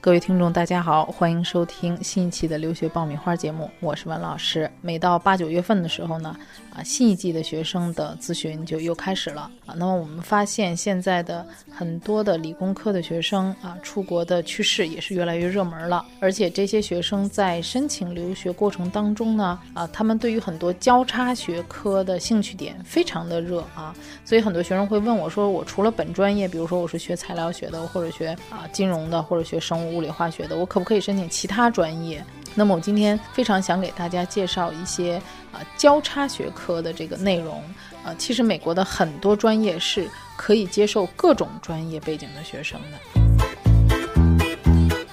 各位听众，大家好，欢迎收听新一期的留学爆米花节目，我是文老师。每到八九月份的时候呢，啊，新一季的学生的咨询就又开始了啊。那么我们发现现在的很多的理工科的学生啊，出国的趋势也是越来越热门了。而且这些学生在申请留学过程当中呢，啊，他们对于很多交叉学科的兴趣点非常的热啊，所以很多学生会问我说，我除了本专业，比如说我是学材料学的，或者学啊金融的，或者学生物。物理化学的，我可不可以申请其他专业？那么我今天非常想给大家介绍一些啊交叉学科的这个内容。呃，其实美国的很多专业是可以接受各种专业背景的学生的。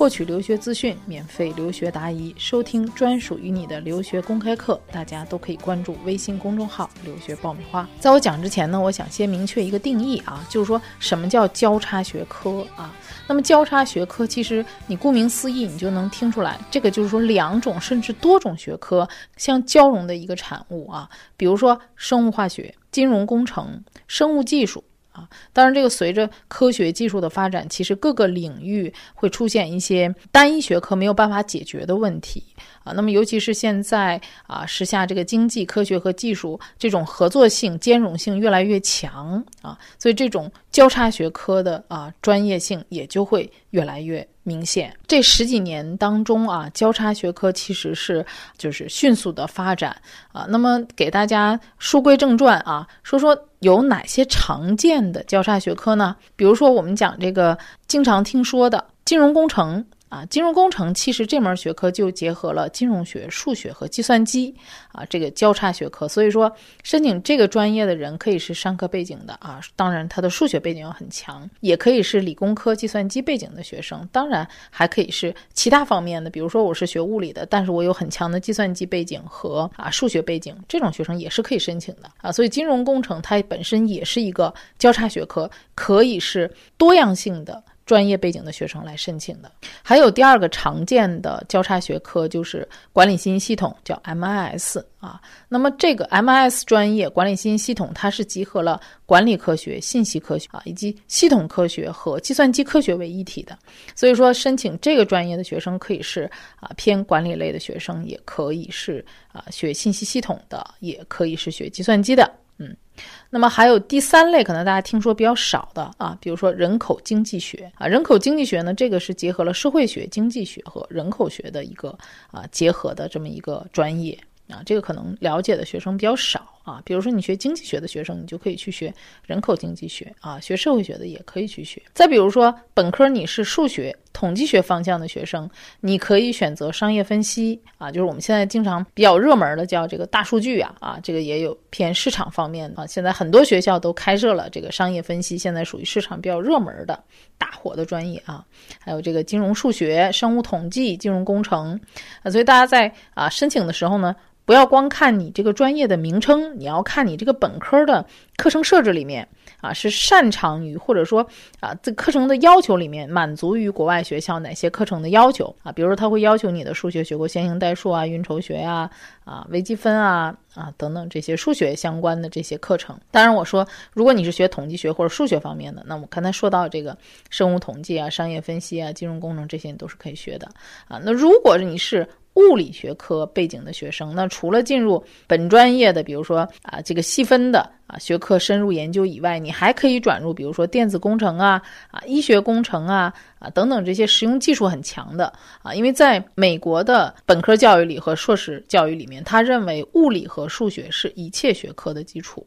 获取留学资讯，免费留学答疑，收听专属于你的留学公开课，大家都可以关注微信公众号“留学爆米花”。在我讲之前呢，我想先明确一个定义啊，就是说什么叫交叉学科啊？那么交叉学科，其实你顾名思义，你就能听出来，这个就是说两种甚至多种学科相交融的一个产物啊。比如说生物化学、金融工程、生物技术。啊，当然，这个随着科学技术的发展，其实各个领域会出现一些单一学科没有办法解决的问题。啊。那么，尤其是现在啊，时下这个经济、科学和技术这种合作性、兼容性越来越强啊，所以这种交叉学科的啊专业性也就会越来越明显。这十几年当中啊，交叉学科其实是就是迅速的发展啊。那么，给大家书归正传啊，说说。有哪些常见的交叉学科呢？比如说，我们讲这个经常听说的金融工程。啊，金融工程其实这门学科就结合了金融学、数学和计算机啊，这个交叉学科。所以说，申请这个专业的人可以是商科背景的啊，当然他的数学背景要很强，也可以是理工科、计算机背景的学生，当然还可以是其他方面的，比如说我是学物理的，但是我有很强的计算机背景和啊数学背景，这种学生也是可以申请的啊。所以金融工程它本身也是一个交叉学科，可以是多样性的。专业背景的学生来申请的，还有第二个常见的交叉学科就是管理信息系统，叫 MIS 啊。那么这个 MIS 专业管理信息系统，它是集合了管理科学、信息科学啊，以及系统科学和计算机科学为一体的。所以说，申请这个专业的学生可以是啊偏管理类的学生，也可以是啊学信息系统的，也可以是学计算机的。嗯。那么还有第三类，可能大家听说比较少的啊，比如说人口经济学啊，人口经济学呢，这个是结合了社会学、经济学和人口学的一个啊结合的这么一个专业啊，这个可能了解的学生比较少。啊，比如说你学经济学的学生，你就可以去学人口经济学啊；学社会学的也可以去学。再比如说本科你是数学、统计学方向的学生，你可以选择商业分析啊，就是我们现在经常比较热门的叫这个大数据啊啊，这个也有偏市场方面啊。现在很多学校都开设了这个商业分析，现在属于市场比较热门的大火的专业啊。还有这个金融数学、生物统计、金融工程啊，所以大家在啊申请的时候呢。不要光看你这个专业的名称，你要看你这个本科的课程设置里面啊，是擅长于或者说啊，这课程的要求里面满足于国外学校哪些课程的要求啊？比如说他会要求你的数学学过线性代数啊、运筹学呀、啊微积分啊、啊等等这些数学相关的这些课程。当然，我说如果你是学统计学或者数学方面的，那我刚才说到这个生物统计啊、商业分析啊、金融工程这些你都是可以学的啊。那如果你是物理学科背景的学生，那除了进入本专业的，比如说啊这个细分的啊学科深入研究以外，你还可以转入，比如说电子工程啊啊医学工程啊啊等等这些实用技术很强的啊，因为在美国的本科教育里和硕士教育里面，他认为物理和数学是一切学科的基础。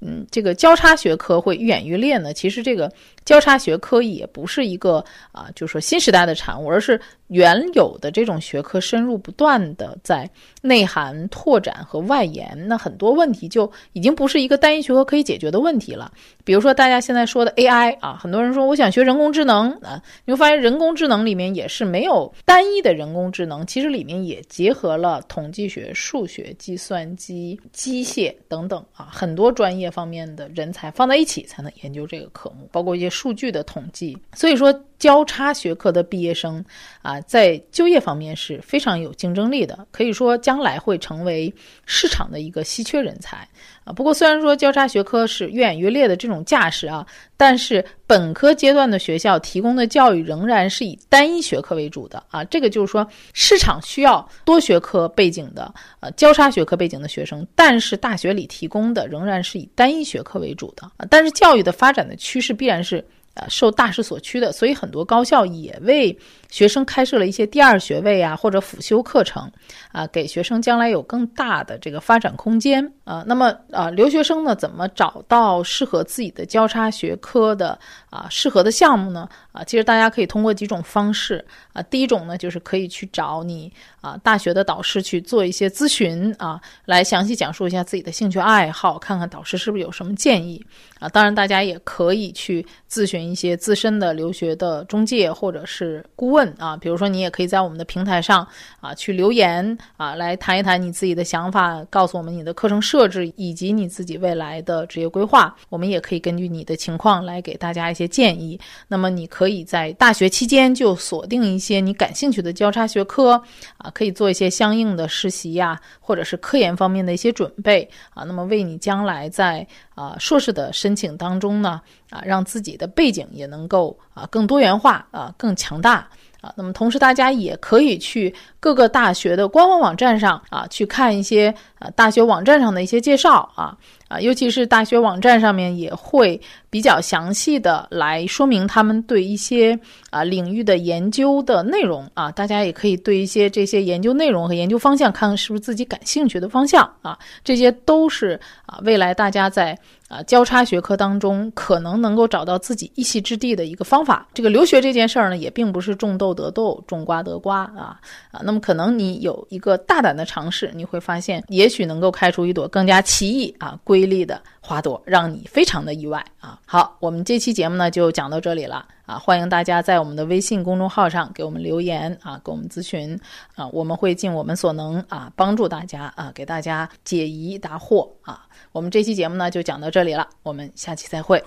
嗯，这个交叉学科会愈演愈烈呢。其实这个交叉学科也不是一个啊，就是说新时代的产物，而是原有的这种学科深入不断的在内涵、拓展和外延。那很多问题就已经不是一个单一学科可以解决的问题了。比如说大家现在说的 AI 啊，很多人说我想学人工智能啊，你会发现人工智能里面也是没有单一的人工智能，其实里面也结合了统计学、数学、计算机、机械等等啊，很多专业。方面的人才放在一起才能研究这个科目，包括一些数据的统计。所以说，交叉学科的毕业生啊，在就业方面是非常有竞争力的，可以说将来会成为市场的一个稀缺人才啊。不过，虽然说交叉学科是越演越烈的这种架势啊，但是本科阶段的学校提供的教育仍然是以单一学科为主的啊。这个就是说，市场需要多学科背景的呃交叉学科背景的学生，但是大学里提供的仍然是以单一学科为主的啊。但是教育的发展的趋势必然是。呃，受大势所趋的，所以很多高校也为学生开设了一些第二学位啊，或者辅修课程，啊，给学生将来有更大的这个发展空间啊。那么啊，留学生呢，怎么找到适合自己的交叉学科的啊适合的项目呢？啊，其实大家可以通过几种方式啊。第一种呢，就是可以去找你啊大学的导师去做一些咨询啊，来详细讲述一下自己的兴趣爱好，看看导师是不是有什么建议啊。当然，大家也可以去咨询。一些资深的留学的中介或者是顾问啊，比如说你也可以在我们的平台上啊去留言啊，来谈一谈你自己的想法，告诉我们你的课程设置以及你自己未来的职业规划。我们也可以根据你的情况来给大家一些建议。那么你可以在大学期间就锁定一些你感兴趣的交叉学科啊，可以做一些相应的实习呀，或者是科研方面的一些准备啊。那么为你将来在啊硕士的申请当中呢。啊，让自己的背景也能够啊更多元化啊更强大啊。那么同时，大家也可以去各个大学的官方网站上啊去看一些呃大学网站上的一些介绍啊啊，尤其是大学网站上面也会比较详细的来说明他们对一些啊领域的研究的内容啊。大家也可以对一些这些研究内容和研究方向看看是不是自己感兴趣的方向啊。这些都是啊未来大家在。啊，交叉学科当中可能能够找到自己一席之地的一个方法。这个留学这件事儿呢，也并不是种豆得豆，种瓜得瓜啊啊。那么可能你有一个大胆的尝试，你会发现也也许能够开出一朵更加奇异啊、瑰丽的花朵，让你非常的意外啊。好，我们这期节目呢就讲到这里了啊，欢迎大家在我们的微信公众号上给我们留言啊，给我们咨询啊，我们会尽我们所能啊帮助大家啊，给大家解疑答惑啊。我们这期节目呢就讲到这里了，我们下期再会。